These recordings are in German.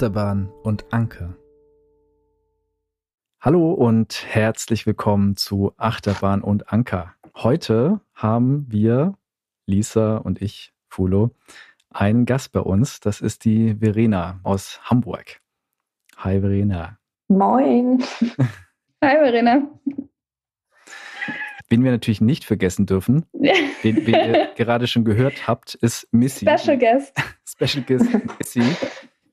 Achterbahn und Anker. Hallo und herzlich willkommen zu Achterbahn und Anker. Heute haben wir, Lisa und ich, Fulo, einen Gast bei uns. Das ist die Verena aus Hamburg. Hi Verena. Moin. Hi Verena. Wen wir natürlich nicht vergessen dürfen, den, den ihr gerade schon gehört habt, ist Missy. Special Guest. Special Guest Missy,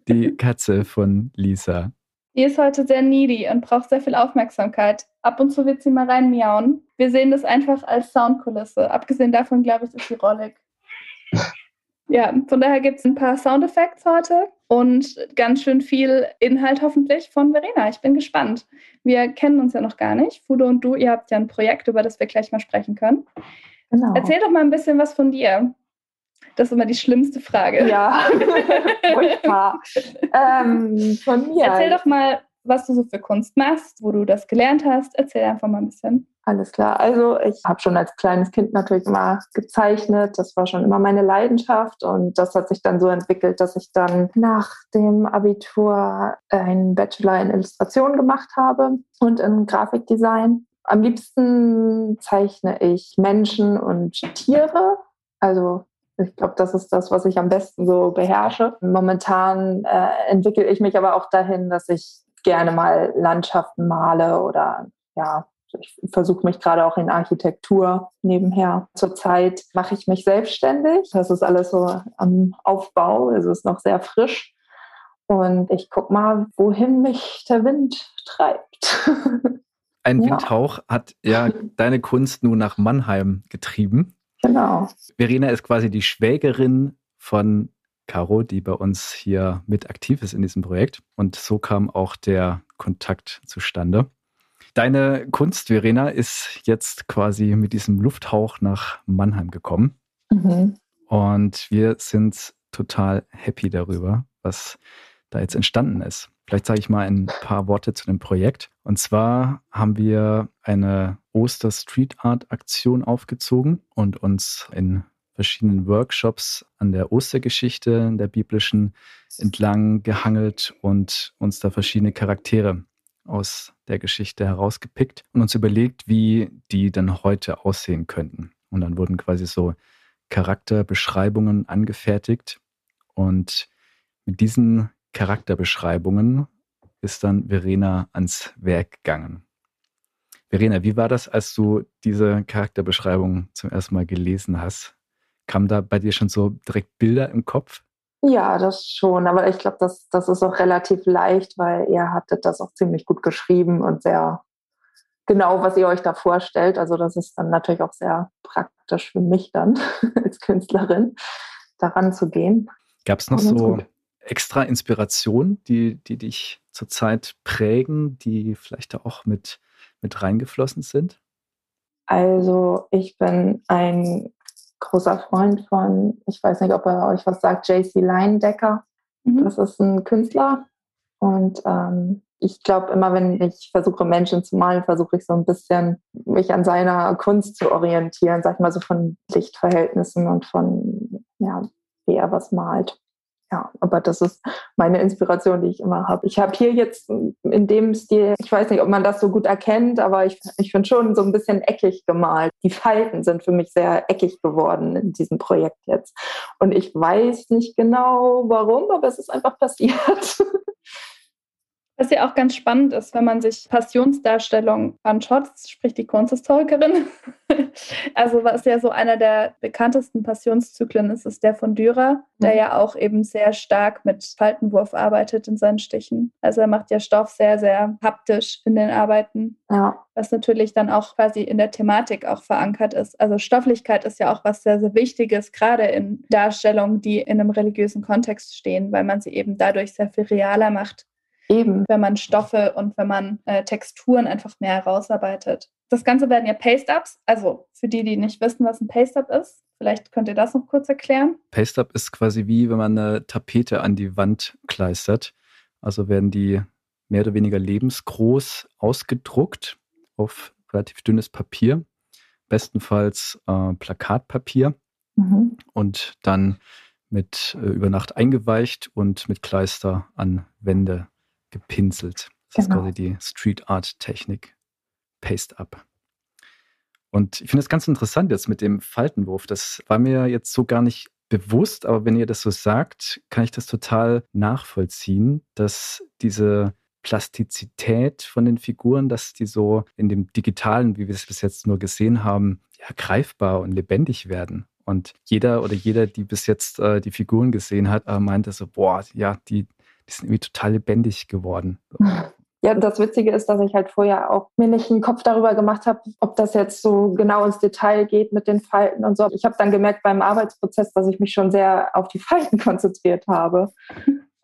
die Katze von Lisa. Die ist heute sehr needy und braucht sehr viel Aufmerksamkeit. Ab und zu wird sie mal rein miauen. Wir sehen das einfach als Soundkulisse. Abgesehen davon, glaube ich, ist sie rollig. Ja, von daher gibt es ein paar Soundeffekte heute und ganz schön viel Inhalt hoffentlich von Verena. Ich bin gespannt. Wir kennen uns ja noch gar nicht. Fudo und du, ihr habt ja ein Projekt, über das wir gleich mal sprechen können. Genau. Erzähl doch mal ein bisschen was von dir. Das ist immer die schlimmste Frage. Ja, furchtbar. ähm, von mir. Erzähl doch mal, was du so für Kunst machst, wo du das gelernt hast. Erzähl einfach mal ein bisschen. Alles klar. Also ich habe schon als kleines Kind natürlich immer gezeichnet. Das war schon immer meine Leidenschaft und das hat sich dann so entwickelt, dass ich dann nach dem Abitur einen Bachelor in Illustration gemacht habe und in Grafikdesign. Am liebsten zeichne ich Menschen und Tiere. Also ich glaube, das ist das, was ich am besten so beherrsche. Momentan äh, entwickle ich mich aber auch dahin, dass ich gerne mal Landschaften male oder ja, ich versuche mich gerade auch in Architektur nebenher. Zurzeit mache ich mich selbstständig. Das ist alles so am Aufbau. Es ist noch sehr frisch. Und ich gucke mal, wohin mich der Wind treibt. Ein ja. Windhauch hat ja deine Kunst nun nach Mannheim getrieben. Genau. Verena ist quasi die Schwägerin von Caro, die bei uns hier mit aktiv ist in diesem Projekt. Und so kam auch der Kontakt zustande. Deine Kunst, Verena, ist jetzt quasi mit diesem Lufthauch nach Mannheim gekommen. Mhm. Und wir sind total happy darüber, was da jetzt entstanden ist. Vielleicht sage ich mal ein paar Worte zu dem Projekt. Und zwar haben wir eine Oster Street Art Aktion aufgezogen und uns in verschiedenen Workshops an der Ostergeschichte der biblischen entlang gehangelt und uns da verschiedene Charaktere aus der Geschichte herausgepickt und uns überlegt, wie die dann heute aussehen könnten. Und dann wurden quasi so Charakterbeschreibungen angefertigt und mit diesen Charakterbeschreibungen ist dann Verena ans Werk gegangen. Verena, wie war das, als du diese Charakterbeschreibung zum ersten Mal gelesen hast? Kamen da bei dir schon so direkt Bilder im Kopf? Ja, das schon. Aber ich glaube, das, das ist auch relativ leicht, weil ihr hattet das auch ziemlich gut geschrieben und sehr genau, was ihr euch da vorstellt. Also das ist dann natürlich auch sehr praktisch für mich dann als Künstlerin, daran zu gehen. Gab es noch so gut. Extra Inspirationen, die, die dich zurzeit prägen, die vielleicht da auch mit, mit reingeflossen sind? Also ich bin ein großer Freund von, ich weiß nicht, ob er euch was sagt, JC Leindecker. Mhm. Das ist ein Künstler. Und ähm, ich glaube, immer wenn ich versuche, Menschen zu malen, versuche ich so ein bisschen mich an seiner Kunst zu orientieren, sag ich mal so von Lichtverhältnissen und von, ja, wie er was malt ja, aber das ist meine Inspiration, die ich immer habe. Ich habe hier jetzt in dem Stil, ich weiß nicht, ob man das so gut erkennt, aber ich, ich finde schon so ein bisschen eckig gemalt. Die Falten sind für mich sehr eckig geworden in diesem Projekt jetzt. Und ich weiß nicht genau warum, aber es ist einfach passiert. Was ja auch ganz spannend ist, wenn man sich Passionsdarstellungen anschaut, spricht die Kunsthistorikerin. also was ja so einer der bekanntesten Passionszyklen ist, ist der von Dürer, der mhm. ja auch eben sehr stark mit Faltenwurf arbeitet in seinen Stichen. Also er macht ja Stoff sehr, sehr haptisch in den Arbeiten. Ja. Was natürlich dann auch quasi in der Thematik auch verankert ist. Also Stofflichkeit ist ja auch was sehr, sehr Wichtiges, gerade in Darstellungen, die in einem religiösen Kontext stehen, weil man sie eben dadurch sehr viel realer macht Eben. Wenn man Stoffe und wenn man äh, Texturen einfach mehr herausarbeitet. Das Ganze werden ja Paste-Ups. Also für die, die nicht wissen, was ein Paste-Up ist, vielleicht könnt ihr das noch kurz erklären. Paste-Up ist quasi wie, wenn man eine Tapete an die Wand kleistert. Also werden die mehr oder weniger lebensgroß ausgedruckt auf relativ dünnes Papier, bestenfalls äh, Plakatpapier. Mhm. Und dann mit äh, über Nacht eingeweicht und mit Kleister an Wände gepinselt. Das genau. ist quasi die Street Art Technik. Paste Up. Und ich finde es ganz interessant jetzt mit dem Faltenwurf. Das war mir jetzt so gar nicht bewusst, aber wenn ihr das so sagt, kann ich das total nachvollziehen, dass diese Plastizität von den Figuren, dass die so in dem Digitalen, wie wir es bis jetzt nur gesehen haben, ja, greifbar und lebendig werden. Und jeder oder jeder, die bis jetzt äh, die Figuren gesehen hat, äh, meinte so, boah, ja, die, die sind irgendwie total lebendig geworden. Ja, das Witzige ist, dass ich halt vorher auch mir nicht einen Kopf darüber gemacht habe, ob das jetzt so genau ins Detail geht mit den Falten und so. Ich habe dann gemerkt beim Arbeitsprozess, dass ich mich schon sehr auf die Falten konzentriert habe.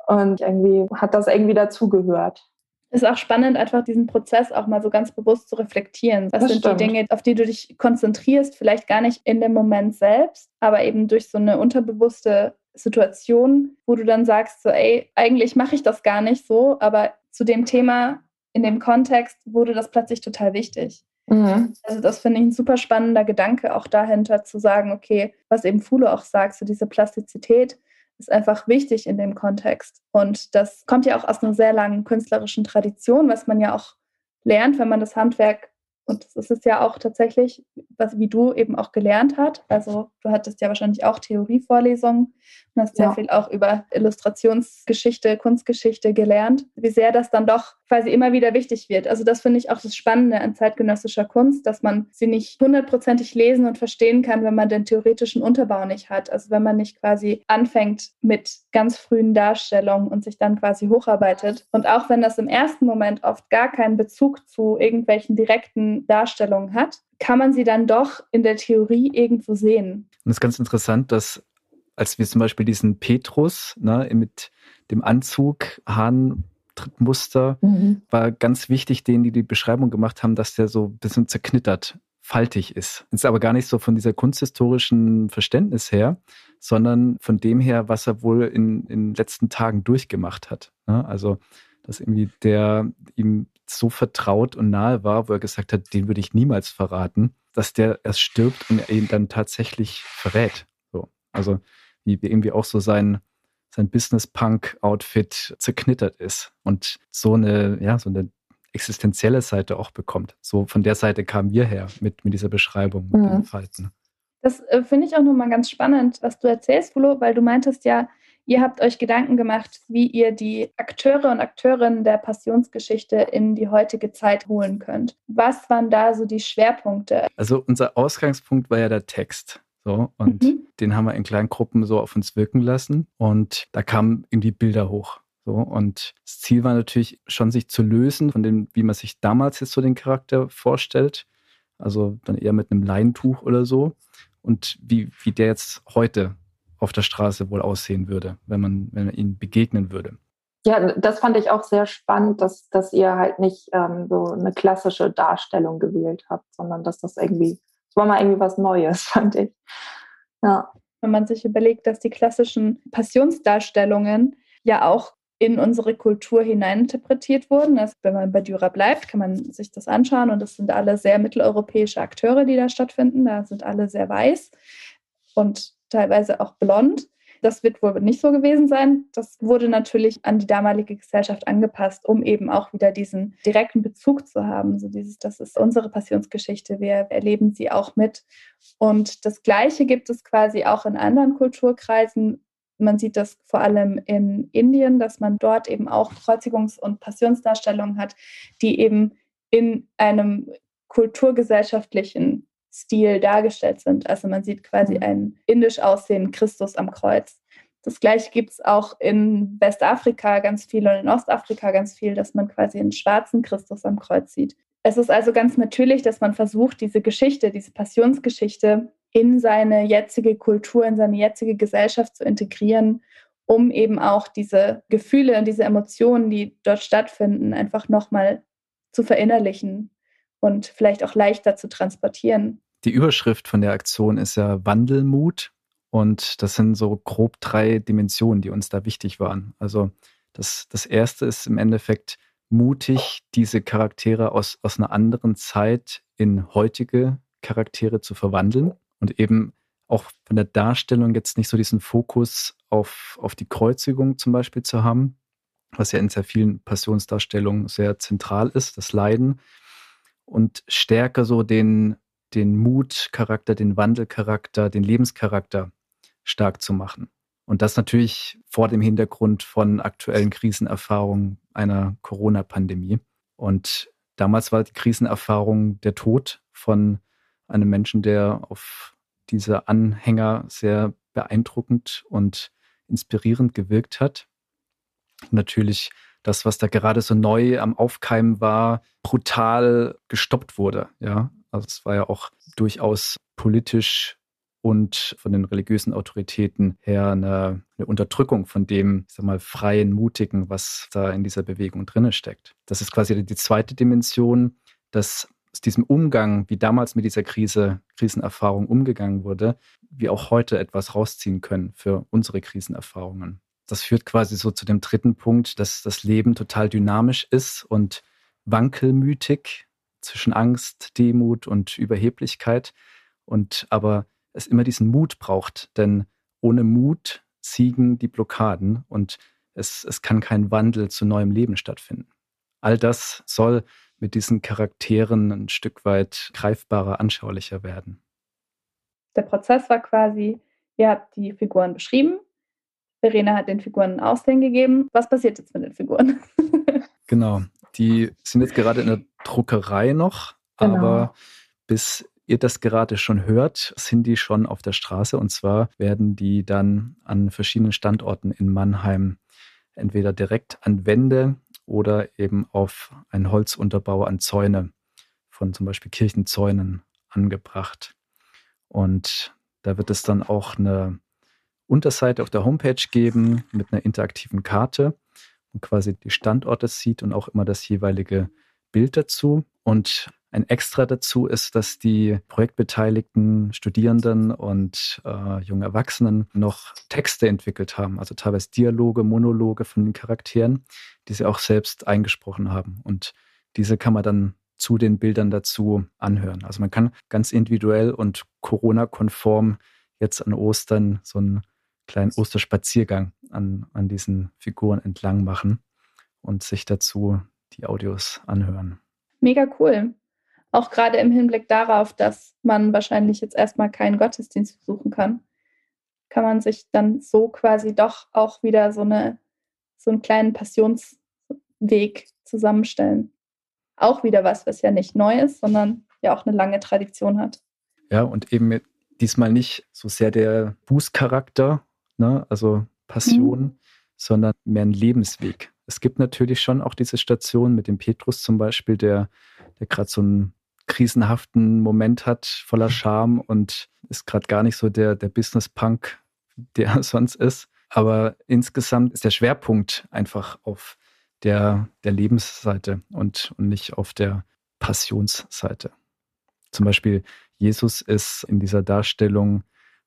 Und irgendwie hat das irgendwie dazugehört. Ist auch spannend, einfach diesen Prozess auch mal so ganz bewusst zu reflektieren. Was das sind stimmt. die Dinge, auf die du dich konzentrierst? Vielleicht gar nicht in dem Moment selbst, aber eben durch so eine unterbewusste Situation, wo du dann sagst, so, ey, eigentlich mache ich das gar nicht so, aber zu dem Thema in dem Kontext wurde das plötzlich total wichtig. Mhm. Also das finde ich ein super spannender Gedanke auch dahinter zu sagen, okay, was eben Fulo auch sagt, so diese Plastizität, ist einfach wichtig in dem Kontext. Und das kommt ja auch aus einer sehr langen künstlerischen Tradition, was man ja auch lernt, wenn man das Handwerk und das ist ja auch tatsächlich, was wie du eben auch gelernt hast. Also du hattest ja wahrscheinlich auch Theorievorlesungen und hast ja. sehr viel auch über Illustrationsgeschichte, Kunstgeschichte gelernt, wie sehr das dann doch quasi immer wieder wichtig wird. Also das finde ich auch das Spannende an zeitgenössischer Kunst, dass man sie nicht hundertprozentig lesen und verstehen kann, wenn man den theoretischen Unterbau nicht hat. Also wenn man nicht quasi anfängt mit ganz frühen Darstellungen und sich dann quasi hocharbeitet. Und auch wenn das im ersten Moment oft gar keinen Bezug zu irgendwelchen direkten Darstellungen hat, kann man sie dann doch in der Theorie irgendwo sehen. Und es ist ganz interessant, dass als wir zum Beispiel diesen Petrus ne, mit dem Anzug, Hahn, Muster, mhm. war ganz wichtig, denen, die die Beschreibung gemacht haben, dass der so ein bisschen zerknittert, faltig ist. Ist aber gar nicht so von dieser kunsthistorischen Verständnis her, sondern von dem her, was er wohl in, in den letzten Tagen durchgemacht hat. Ne? Also, dass irgendwie der ihm so vertraut und nahe war, wo er gesagt hat, den würde ich niemals verraten, dass der erst stirbt und er ihn dann tatsächlich verrät. So. Also, wie irgendwie auch so sein, sein Business-Punk-Outfit zerknittert ist und so eine, ja, so eine existenzielle Seite auch bekommt. So von der Seite kamen wir her mit, mit dieser Beschreibung, mit mhm. den Falten. Das äh, finde ich auch nochmal ganz spannend, was du erzählst, Flo, weil du meintest ja, ihr habt euch Gedanken gemacht, wie ihr die Akteure und Akteurinnen der Passionsgeschichte in die heutige Zeit holen könnt. Was waren da so die Schwerpunkte? Also unser Ausgangspunkt war ja der Text. So, und mhm. den haben wir in kleinen Gruppen so auf uns wirken lassen. Und da kamen irgendwie Bilder hoch. So, und das Ziel war natürlich schon, sich zu lösen von dem, wie man sich damals jetzt so den Charakter vorstellt. Also dann eher mit einem Leintuch oder so. Und wie, wie der jetzt heute auf der Straße wohl aussehen würde, wenn man, wenn man ihm begegnen würde. Ja, das fand ich auch sehr spannend, dass, dass ihr halt nicht ähm, so eine klassische Darstellung gewählt habt, sondern dass das irgendwie es war mal irgendwie was Neues, fand ich. Ja. Wenn man sich überlegt, dass die klassischen Passionsdarstellungen ja auch in unsere Kultur hineininterpretiert wurden. Also wenn man bei Dürer bleibt, kann man sich das anschauen und das sind alle sehr mitteleuropäische Akteure, die da stattfinden. Da sind alle sehr weiß und teilweise auch blond. Das wird wohl nicht so gewesen sein. Das wurde natürlich an die damalige Gesellschaft angepasst, um eben auch wieder diesen direkten Bezug zu haben. So dieses, das ist unsere Passionsgeschichte. Wir erleben sie auch mit. Und das Gleiche gibt es quasi auch in anderen Kulturkreisen. Man sieht das vor allem in Indien, dass man dort eben auch Kreuzigungs- und Passionsdarstellungen hat, die eben in einem kulturgesellschaftlichen Stil dargestellt sind. Also man sieht quasi mhm. einen indisch aussehenden Christus am Kreuz. Das gleiche gibt es auch in Westafrika ganz viel und in Ostafrika ganz viel, dass man quasi einen schwarzen Christus am Kreuz sieht. Es ist also ganz natürlich, dass man versucht, diese Geschichte, diese Passionsgeschichte in seine jetzige Kultur, in seine jetzige Gesellschaft zu integrieren, um eben auch diese Gefühle und diese Emotionen, die dort stattfinden, einfach nochmal zu verinnerlichen und vielleicht auch leichter zu transportieren. Die Überschrift von der Aktion ist ja Wandelmut. Und das sind so grob drei Dimensionen, die uns da wichtig waren. Also das, das erste ist im Endeffekt mutig, diese Charaktere aus, aus einer anderen Zeit in heutige Charaktere zu verwandeln und eben auch von der Darstellung jetzt nicht so diesen Fokus auf, auf die Kreuzigung zum Beispiel zu haben, was ja in sehr vielen Passionsdarstellungen sehr zentral ist, das Leiden, und stärker so den, den Mutcharakter, den Wandelcharakter, den Lebenscharakter stark zu machen. Und das natürlich vor dem Hintergrund von aktuellen Krisenerfahrungen einer Corona-Pandemie. Und damals war die Krisenerfahrung der Tod von einem Menschen, der auf diese Anhänger sehr beeindruckend und inspirierend gewirkt hat. Natürlich das, was da gerade so neu am Aufkeimen war, brutal gestoppt wurde. Ja, also es war ja auch durchaus politisch und von den religiösen Autoritäten her eine, eine, Unterdrückung von dem, ich sag mal, freien, mutigen, was da in dieser Bewegung drinne steckt. Das ist quasi die zweite Dimension, dass aus diesem Umgang, wie damals mit dieser Krise, Krisenerfahrung umgegangen wurde, wir auch heute etwas rausziehen können für unsere Krisenerfahrungen. Das führt quasi so zu dem dritten Punkt, dass das Leben total dynamisch ist und wankelmütig zwischen Angst, Demut und Überheblichkeit und aber es immer diesen Mut braucht. Denn ohne Mut siegen die Blockaden und es, es kann kein Wandel zu neuem Leben stattfinden. All das soll mit diesen Charakteren ein Stück weit greifbarer, anschaulicher werden. Der Prozess war quasi, ihr habt die Figuren beschrieben, Verena hat den Figuren ein Aussehen gegeben. Was passiert jetzt mit den Figuren? genau, die sind jetzt gerade in der Druckerei noch, genau. aber bis ihr das gerade schon hört, sind die schon auf der Straße. Und zwar werden die dann an verschiedenen Standorten in Mannheim entweder direkt an Wände oder eben auf einen Holzunterbau an Zäune von zum Beispiel Kirchenzäunen angebracht. Und da wird es dann auch eine Unterseite auf der Homepage geben mit einer interaktiven Karte und quasi die Standorte sieht und auch immer das jeweilige Bild dazu. Und ein Extra dazu ist, dass die projektbeteiligten Studierenden und äh, jungen Erwachsenen noch Texte entwickelt haben, also teilweise Dialoge, Monologe von den Charakteren, die sie auch selbst eingesprochen haben. Und diese kann man dann zu den Bildern dazu anhören. Also man kann ganz individuell und Corona-konform jetzt an Ostern so einen kleinen Osterspaziergang an, an diesen Figuren entlang machen und sich dazu die Audios anhören. Mega cool. Auch gerade im Hinblick darauf, dass man wahrscheinlich jetzt erstmal keinen Gottesdienst besuchen kann, kann man sich dann so quasi doch auch wieder so, eine, so einen kleinen Passionsweg zusammenstellen. Auch wieder was, was ja nicht neu ist, sondern ja auch eine lange Tradition hat. Ja, und eben diesmal nicht so sehr der Bußcharakter, ne, also Passion, mhm. sondern mehr ein Lebensweg. Es gibt natürlich schon auch diese Station mit dem Petrus zum Beispiel, der, der gerade so einen krisenhaften Moment hat, voller Charme und ist gerade gar nicht so der, der Business-Punk, der er sonst ist. Aber insgesamt ist der Schwerpunkt einfach auf der, der Lebensseite und, und nicht auf der Passionsseite. Zum Beispiel, Jesus ist in dieser Darstellung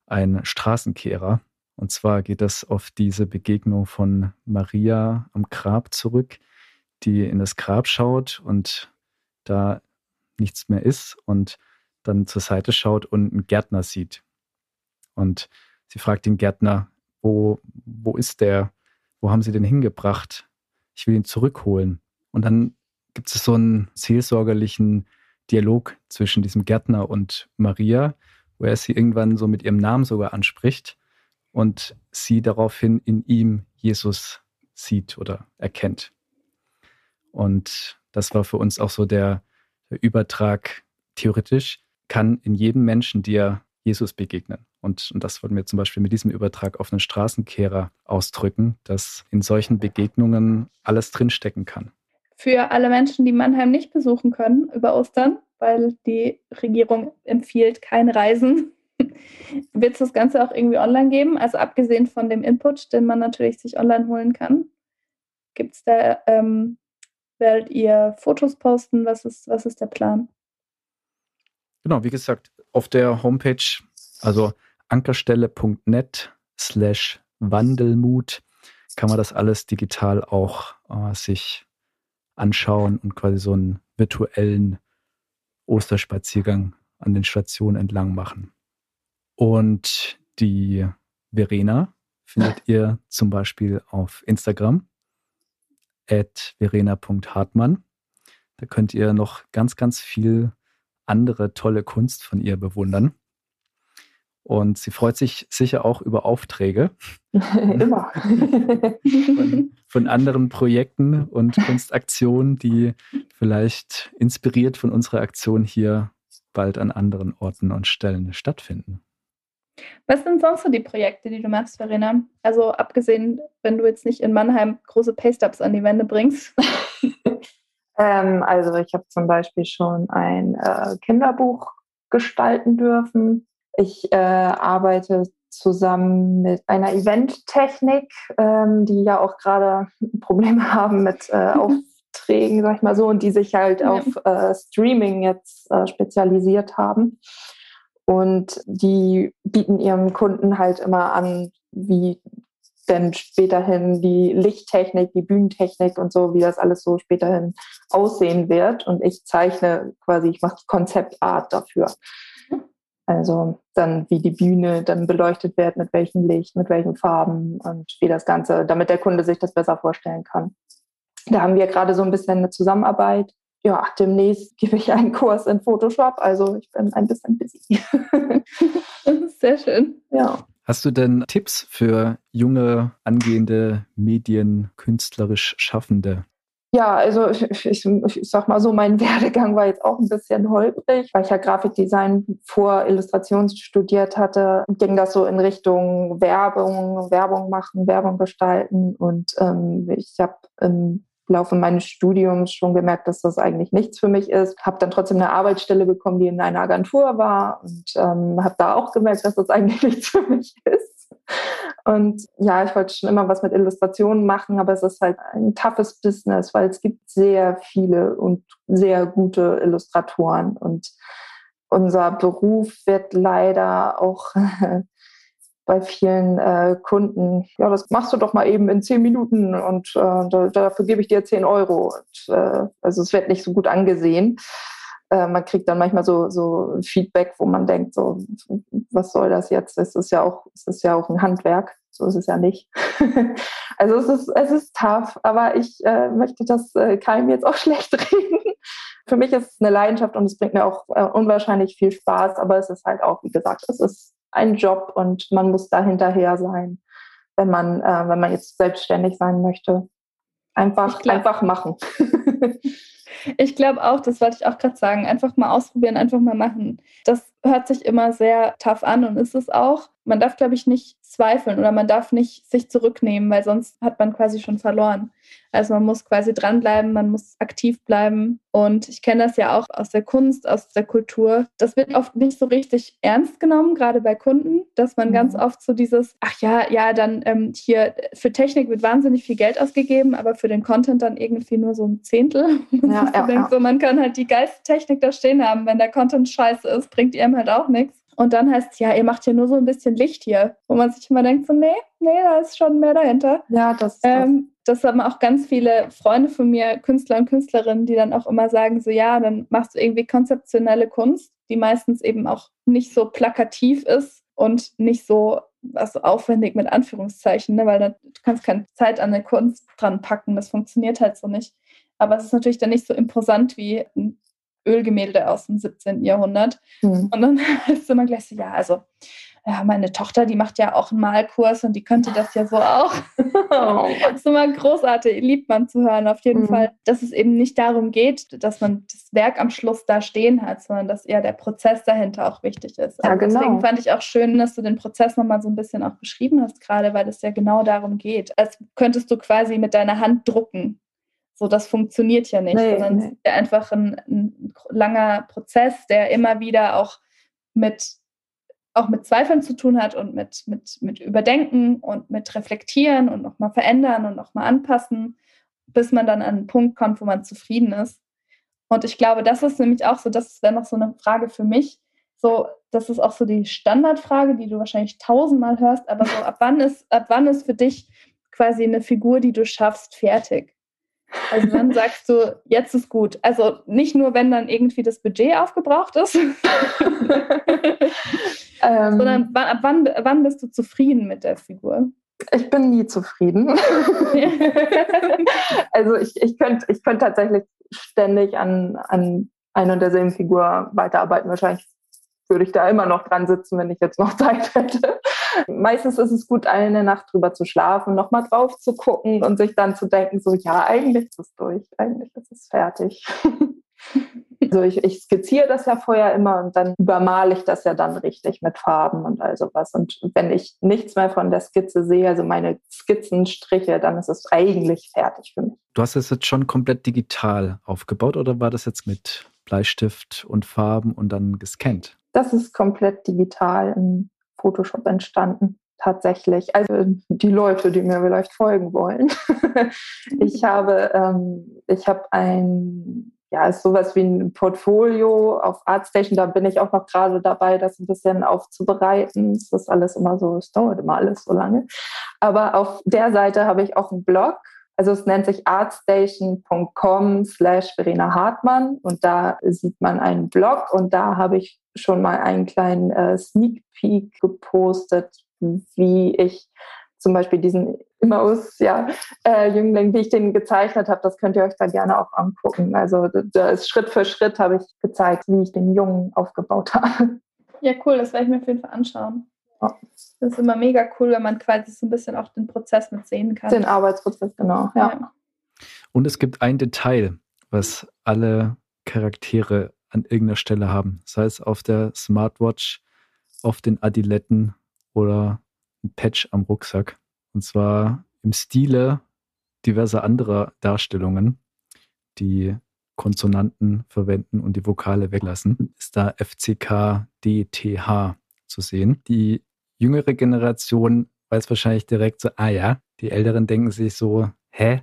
ein Straßenkehrer. Und zwar geht das auf diese Begegnung von Maria am Grab zurück, die in das Grab schaut und da nichts mehr ist und dann zur Seite schaut und einen Gärtner sieht. Und sie fragt den Gärtner, wo, wo ist der? Wo haben sie den hingebracht? Ich will ihn zurückholen. Und dann gibt es so einen seelsorgerlichen Dialog zwischen diesem Gärtner und Maria, wo er sie irgendwann so mit ihrem Namen sogar anspricht und sie daraufhin in ihm Jesus sieht oder erkennt. Und das war für uns auch so der, der Übertrag theoretisch, kann in jedem Menschen dir Jesus begegnen. Und, und das wollten wir zum Beispiel mit diesem Übertrag auf einen Straßenkehrer ausdrücken, dass in solchen Begegnungen alles drinstecken kann. Für alle Menschen, die Mannheim nicht besuchen können über Ostern, weil die Regierung empfiehlt kein Reisen, wird es das Ganze auch irgendwie online geben? Also abgesehen von dem Input, den man natürlich sich online holen kann, gibt es da, ähm, werdet ihr Fotos posten? Was ist, was ist der Plan? Genau, wie gesagt, auf der Homepage, also ankerstelle.net slash Wandelmut, kann man das alles digital auch äh, sich anschauen und quasi so einen virtuellen Osterspaziergang an den Stationen entlang machen. Und die Verena findet ihr zum Beispiel auf Instagram at verena.hartmann. Da könnt ihr noch ganz, ganz viel andere tolle Kunst von ihr bewundern. Und sie freut sich sicher auch über Aufträge. Immer. von, von, anderen Projekten und Kunstaktionen, die vielleicht inspiriert von unserer Aktion hier bald an anderen Orten und Stellen stattfinden. Was sind sonst so die Projekte, die du machst, Verena? Also abgesehen, wenn du jetzt nicht in Mannheim große Paystubs an die Wände bringst. ähm, also ich habe zum Beispiel schon ein äh, Kinderbuch gestalten dürfen. Ich äh, arbeite zusammen mit einer Eventtechnik, ähm, die ja auch gerade Probleme haben mit äh, Aufträgen, sag ich mal so, und die sich halt ja. auf äh, Streaming jetzt äh, spezialisiert haben. Und die bieten ihrem Kunden halt immer an, wie denn späterhin die Lichttechnik, die Bühnentechnik und so, wie das alles so späterhin aussehen wird. Und ich zeichne quasi, ich mache Konzeptart dafür. Also dann, wie die Bühne dann beleuchtet wird, mit welchem Licht, mit welchen Farben und wie das Ganze, damit der Kunde sich das besser vorstellen kann. Da haben wir gerade so ein bisschen eine Zusammenarbeit ja, demnächst gebe ich einen Kurs in Photoshop. Also ich bin ein bisschen busy. Sehr schön. Ja. Hast du denn Tipps für junge, angehende Medien, künstlerisch Schaffende? Ja, also ich, ich, ich, sag mal so, mein Werdegang war jetzt auch ein bisschen holprig, weil ich ja Grafikdesign vor Illustration studiert hatte. Ging das so in Richtung Werbung, Werbung machen, Werbung gestalten und ähm, ich habe im Laufe meines Studiums schon gemerkt, dass das eigentlich nichts für mich ist. Habe dann trotzdem eine Arbeitsstelle bekommen, die in einer Agentur war und ähm, habe da auch gemerkt, dass das eigentlich nichts für mich ist. Und ja, ich wollte schon immer was mit Illustrationen machen, aber es ist halt ein toughes Business, weil es gibt sehr viele und sehr gute Illustratoren und unser Beruf wird leider auch bei vielen äh, Kunden, ja, das machst du doch mal eben in zehn Minuten und äh, da, dafür gebe ich dir zehn Euro. Und, äh, also es wird nicht so gut angesehen. Äh, man kriegt dann manchmal so, so Feedback, wo man denkt, so, was soll das jetzt? Es ist ja auch, es ist ja auch ein Handwerk. So ist es ja nicht. also es ist, es ist tough, aber ich äh, möchte das äh, keinem jetzt auch schlecht reden. Für mich ist es eine Leidenschaft und es bringt mir auch äh, unwahrscheinlich viel Spaß, aber es ist halt auch, wie gesagt, es ist ein Job und man muss da hinterher sein, wenn man, äh, wenn man jetzt selbstständig sein möchte. Einfach, glaub, einfach machen. ich glaube auch, das wollte ich auch gerade sagen, einfach mal ausprobieren, einfach mal machen. Das hört sich immer sehr tough an und ist es auch. Man darf, glaube ich, nicht zweifeln oder man darf nicht sich zurücknehmen, weil sonst hat man quasi schon verloren. Also man muss quasi dranbleiben, man muss aktiv bleiben. Und ich kenne das ja auch aus der Kunst, aus der Kultur. Das wird oft nicht so richtig ernst genommen, gerade bei Kunden, dass man mhm. ganz oft so dieses, ach ja, ja, dann ähm, hier für Technik wird wahnsinnig viel Geld ausgegeben, aber für den Content dann irgendwie nur so ein Zehntel. Ja, ja, denkt, ja. So, man kann halt die geilste Technik da stehen haben, wenn der Content scheiße ist, bringt ihr halt auch nichts. Und dann heißt es, ja, ihr macht hier nur so ein bisschen Licht hier. Wo man sich immer denkt, so, nee, nee, da ist schon mehr dahinter. Ja, das, ähm, das haben auch ganz viele Freunde von mir, Künstler und Künstlerinnen, die dann auch immer sagen, so, ja, dann machst du irgendwie konzeptionelle Kunst, die meistens eben auch nicht so plakativ ist und nicht so also aufwendig mit Anführungszeichen, ne? weil dann, du kannst keine Zeit an der Kunst dran packen, das funktioniert halt so nicht. Aber es ist natürlich dann nicht so imposant wie ein Ölgemälde aus dem 17. Jahrhundert. Mhm. Und dann ist immer gleich so, ja, also ja, meine Tochter, die macht ja auch einen Malkurs und die könnte das ja so auch. Oh. das ist immer großartig, liebt man zu hören, auf jeden mhm. Fall, dass es eben nicht darum geht, dass man das Werk am Schluss da stehen hat, sondern dass eher der Prozess dahinter auch wichtig ist. Ja, also genau. Deswegen fand ich auch schön, dass du den Prozess nochmal so ein bisschen auch beschrieben hast, gerade weil es ja genau darum geht. Als könntest du quasi mit deiner Hand drucken. So, das funktioniert ja nicht, nee, sondern nee. es ist ja einfach ein, ein, langer Prozess, der immer wieder auch mit, auch mit Zweifeln zu tun hat und mit, mit, mit Überdenken und mit Reflektieren und nochmal verändern und nochmal anpassen, bis man dann an einen Punkt kommt, wo man zufrieden ist. Und ich glaube, das ist nämlich auch so, das wäre noch so eine Frage für mich. So, das ist auch so die Standardfrage, die du wahrscheinlich tausendmal hörst, aber so, ab wann ist, ab wann ist für dich quasi eine Figur, die du schaffst, fertig? Also wann sagst du, jetzt ist gut? Also nicht nur, wenn dann irgendwie das Budget aufgebraucht ist, ähm, sondern wann, ab wann, wann bist du zufrieden mit der Figur? Ich bin nie zufrieden. also ich, ich könnte ich könnt tatsächlich ständig an, an einer und derselben Figur weiterarbeiten. Wahrscheinlich würde ich da immer noch dran sitzen, wenn ich jetzt noch Zeit hätte. Meistens ist es gut, eine Nacht drüber zu schlafen, nochmal drauf zu gucken und sich dann zu denken, so ja, eigentlich ist es durch, eigentlich ist es fertig. Also ich, ich, skizziere das ja vorher immer und dann übermale ich das ja dann richtig mit Farben und all sowas. Und wenn ich nichts mehr von der Skizze sehe, also meine Skizzenstriche, dann ist es eigentlich fertig für mich. Du hast es jetzt schon komplett digital aufgebaut oder war das jetzt mit Bleistift und Farben und dann gescannt? Das ist komplett digital Photoshop entstanden tatsächlich. Also die Leute, die mir vielleicht folgen wollen. ich habe, ähm, ich habe ein ja, ist sowas wie ein Portfolio auf Artstation. Da bin ich auch noch gerade dabei, das ein bisschen aufzubereiten. Das ist alles immer so, es dauert immer alles so lange. Aber auf der Seite habe ich auch einen Blog. Also es nennt sich artstation.com slash Verena Hartmann und da sieht man einen Blog und da habe ich schon mal einen kleinen äh, Sneak Peek gepostet, wie ich zum Beispiel diesen Immaus, ja, äh, Jüngling, wie ich den gezeichnet habe, das könnt ihr euch da gerne auch angucken. Also da ist Schritt für Schritt habe ich gezeigt, wie ich den Jungen aufgebaut habe. Ja, cool, das werde ich mir auf jeden Fall anschauen. Ja. Das ist immer mega cool, wenn man quasi so ein bisschen auch den Prozess mit sehen kann. Den Arbeitsprozess, genau, ja. ja. Und es gibt ein Detail, was alle Charaktere an irgendeiner Stelle haben. Sei es auf der Smartwatch, auf den Adiletten oder ein Patch am Rucksack. Und zwar im Stile diverser anderer Darstellungen, die Konsonanten verwenden und die Vokale weglassen, ist da FCK DTH zu sehen. Die jüngere Generation weiß wahrscheinlich direkt so, ah ja, die Älteren denken sich so, hä?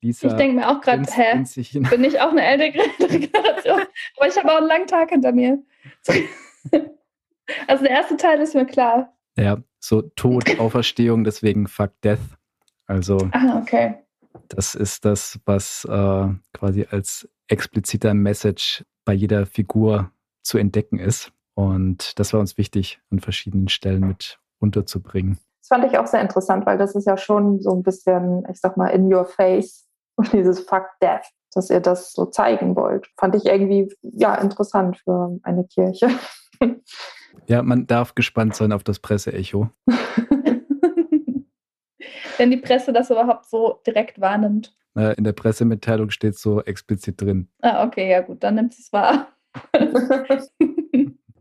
Lisa, ich denke mir auch gerade, hä? Bin ich auch eine ältere Generation? Aber ich habe auch einen langen Tag hinter mir. Also der erste Teil ist mir klar. Ja, so Tod, Auferstehung, deswegen Fuck Death. Also ah, okay. das ist das, was äh, quasi als expliziter Message bei jeder Figur zu entdecken ist. Und das war uns wichtig, an verschiedenen Stellen mit unterzubringen. Das fand ich auch sehr interessant, weil das ist ja schon so ein bisschen, ich sag mal, in your face und dieses Fuck Death, dass ihr das so zeigen wollt. Fand ich irgendwie, ja, interessant für eine Kirche. Ja, man darf gespannt sein auf das Presseecho. Wenn die Presse das überhaupt so direkt wahrnimmt. In der Pressemitteilung steht so explizit drin. Ah, okay, ja gut, dann nimmt sie es wahr.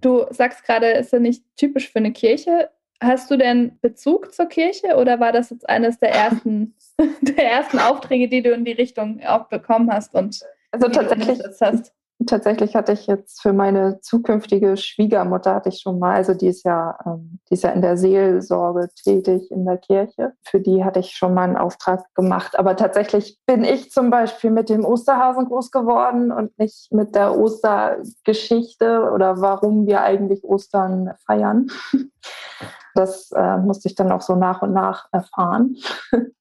Du sagst gerade, ist ja nicht typisch für eine Kirche. Hast du denn Bezug zur Kirche oder war das jetzt eines der ersten, der ersten Aufträge, die du in die Richtung auch bekommen hast und also tatsächlich, hast? Tatsächlich hatte ich jetzt für meine zukünftige Schwiegermutter hatte ich schon mal, also die ist ja, ähm, die ist ja in der Seelsorge tätig in der Kirche. Für die hatte ich schon mal einen Auftrag gemacht. Aber tatsächlich bin ich zum Beispiel mit dem Osterhasen groß geworden und nicht mit der Ostergeschichte oder warum wir eigentlich Ostern feiern. Das äh, musste ich dann auch so nach und nach erfahren.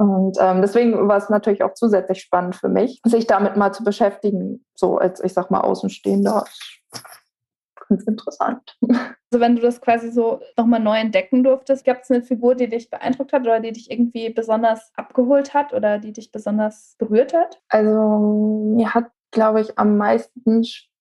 Und ähm, deswegen war es natürlich auch zusätzlich spannend für mich, sich damit mal zu beschäftigen, so als, ich sag mal, Außenstehender. Ganz interessant. Also wenn du das quasi so nochmal neu entdecken durftest, gab es eine Figur, die dich beeindruckt hat oder die dich irgendwie besonders abgeholt hat oder die dich besonders berührt hat? Also mir hat, glaube ich, am meisten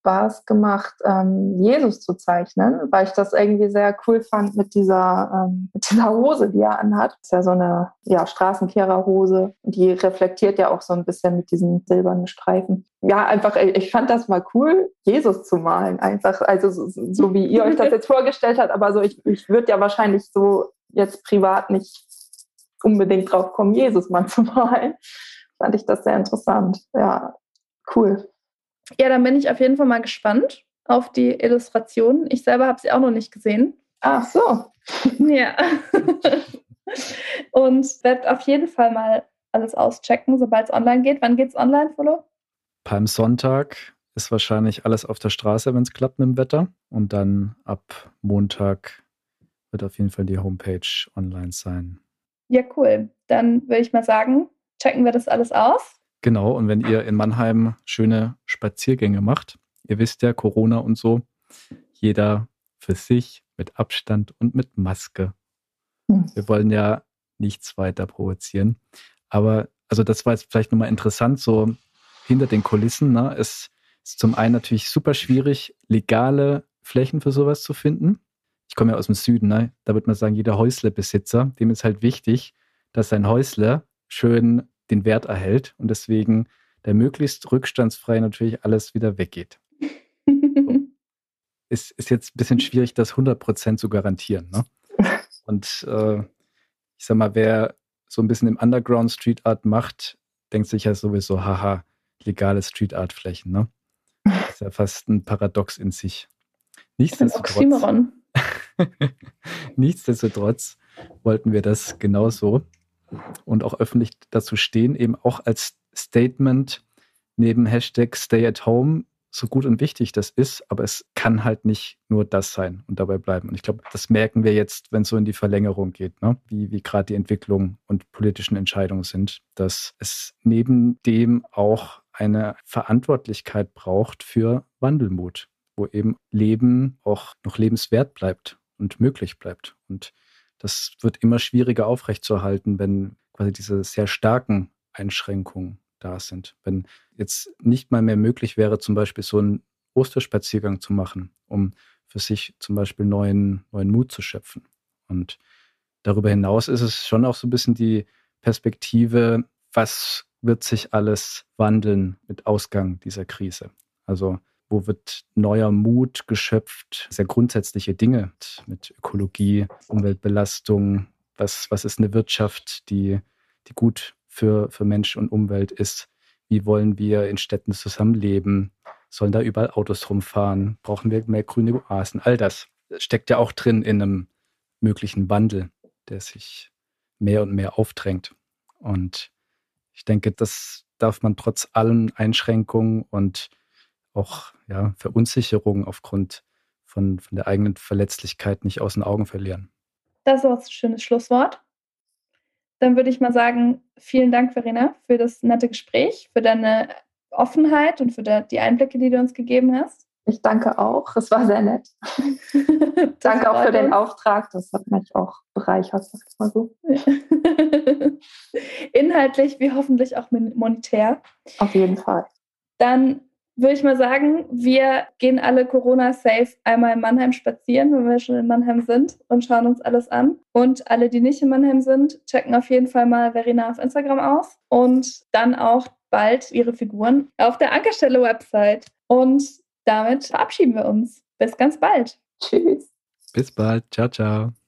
Spaß gemacht, ähm, Jesus zu zeichnen, weil ich das irgendwie sehr cool fand mit dieser, ähm, mit dieser Hose, die er anhat. Das ist ja so eine ja, Straßenkehrerhose. Die reflektiert ja auch so ein bisschen mit diesen silbernen Streifen. Ja, einfach, ich fand das mal cool, Jesus zu malen. Einfach, also so, so wie ihr euch das jetzt vorgestellt habt, aber so, ich, ich würde ja wahrscheinlich so jetzt privat nicht unbedingt drauf kommen, Jesus mal zu malen. Fand ich das sehr interessant. Ja, cool. Ja, dann bin ich auf jeden Fall mal gespannt auf die Illustrationen. Ich selber habe sie auch noch nicht gesehen. Ach so. Ja. Und werde auf jeden Fall mal alles auschecken, sobald es online geht. Wann geht es online, Follow? Beim Sonntag ist wahrscheinlich alles auf der Straße, wenn es klappt mit dem Wetter. Und dann ab Montag wird auf jeden Fall die Homepage online sein. Ja, cool. Dann würde ich mal sagen, checken wir das alles aus. Genau, und wenn ihr in Mannheim schöne Spaziergänge macht, ihr wisst ja, Corona und so, jeder für sich mit Abstand und mit Maske. Hm. Wir wollen ja nichts weiter provozieren. Aber also das war jetzt vielleicht nochmal interessant, so hinter den Kulissen. Ne? Es ist zum einen natürlich super schwierig, legale Flächen für sowas zu finden. Ich komme ja aus dem Süden, ne? da würde man sagen, jeder Häuslebesitzer, dem ist halt wichtig, dass sein Häusle schön den Wert erhält und deswegen der möglichst rückstandsfrei natürlich alles wieder weggeht. ist, ist jetzt ein bisschen schwierig, das 100% zu garantieren. Ne? Und äh, ich sag mal, wer so ein bisschen im Underground Street Art macht, denkt sich ja sowieso, haha, legale Street Art Flächen. Ne? Das ist ja fast ein Paradox in sich. Nichtsdestotrotz, Nichtsdestotrotz wollten wir das genauso und auch öffentlich dazu stehen, eben auch als Statement neben Hashtag Stay at Home, so gut und wichtig das ist, aber es kann halt nicht nur das sein und dabei bleiben. Und ich glaube, das merken wir jetzt, wenn es so in die Verlängerung geht, ne? wie, wie gerade die Entwicklung und politischen Entscheidungen sind, dass es neben dem auch eine Verantwortlichkeit braucht für Wandelmut, wo eben Leben auch noch lebenswert bleibt und möglich bleibt. Und das wird immer schwieriger aufrechtzuerhalten, wenn quasi diese sehr starken Einschränkungen da sind. Wenn jetzt nicht mal mehr möglich wäre, zum Beispiel so einen Osterspaziergang zu machen, um für sich zum Beispiel neuen, neuen Mut zu schöpfen. Und darüber hinaus ist es schon auch so ein bisschen die Perspektive, was wird sich alles wandeln mit Ausgang dieser Krise? Also wo wird neuer Mut geschöpft, sehr grundsätzliche Dinge mit Ökologie, Umweltbelastung, was, was ist eine Wirtschaft, die, die gut für, für Mensch und Umwelt ist, wie wollen wir in Städten zusammenleben, sollen da überall Autos rumfahren, brauchen wir mehr grüne Oasen, all das steckt ja auch drin in einem möglichen Wandel, der sich mehr und mehr aufdrängt. Und ich denke, das darf man trotz allen Einschränkungen und auch ja, Verunsicherung aufgrund von, von der eigenen Verletzlichkeit nicht aus den Augen verlieren. Das ist auch ein schönes Schlusswort. Dann würde ich mal sagen, vielen Dank, Verena, für das nette Gespräch, für deine Offenheit und für die Einblicke, die du uns gegeben hast. Ich danke auch. Es war sehr nett. danke auch für den Auftrag. Das hat mich auch bereichert, sag ich mal so. Inhaltlich wie hoffentlich auch monetär. Auf jeden Fall. Dann würde ich mal sagen, wir gehen alle Corona-safe einmal in Mannheim spazieren, wenn wir schon in Mannheim sind und schauen uns alles an. Und alle, die nicht in Mannheim sind, checken auf jeden Fall mal Verena auf Instagram aus und dann auch bald ihre Figuren auf der Ankerstelle-Website. Und damit verabschieden wir uns. Bis ganz bald. Tschüss. Bis bald. Ciao, ciao.